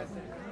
Yes.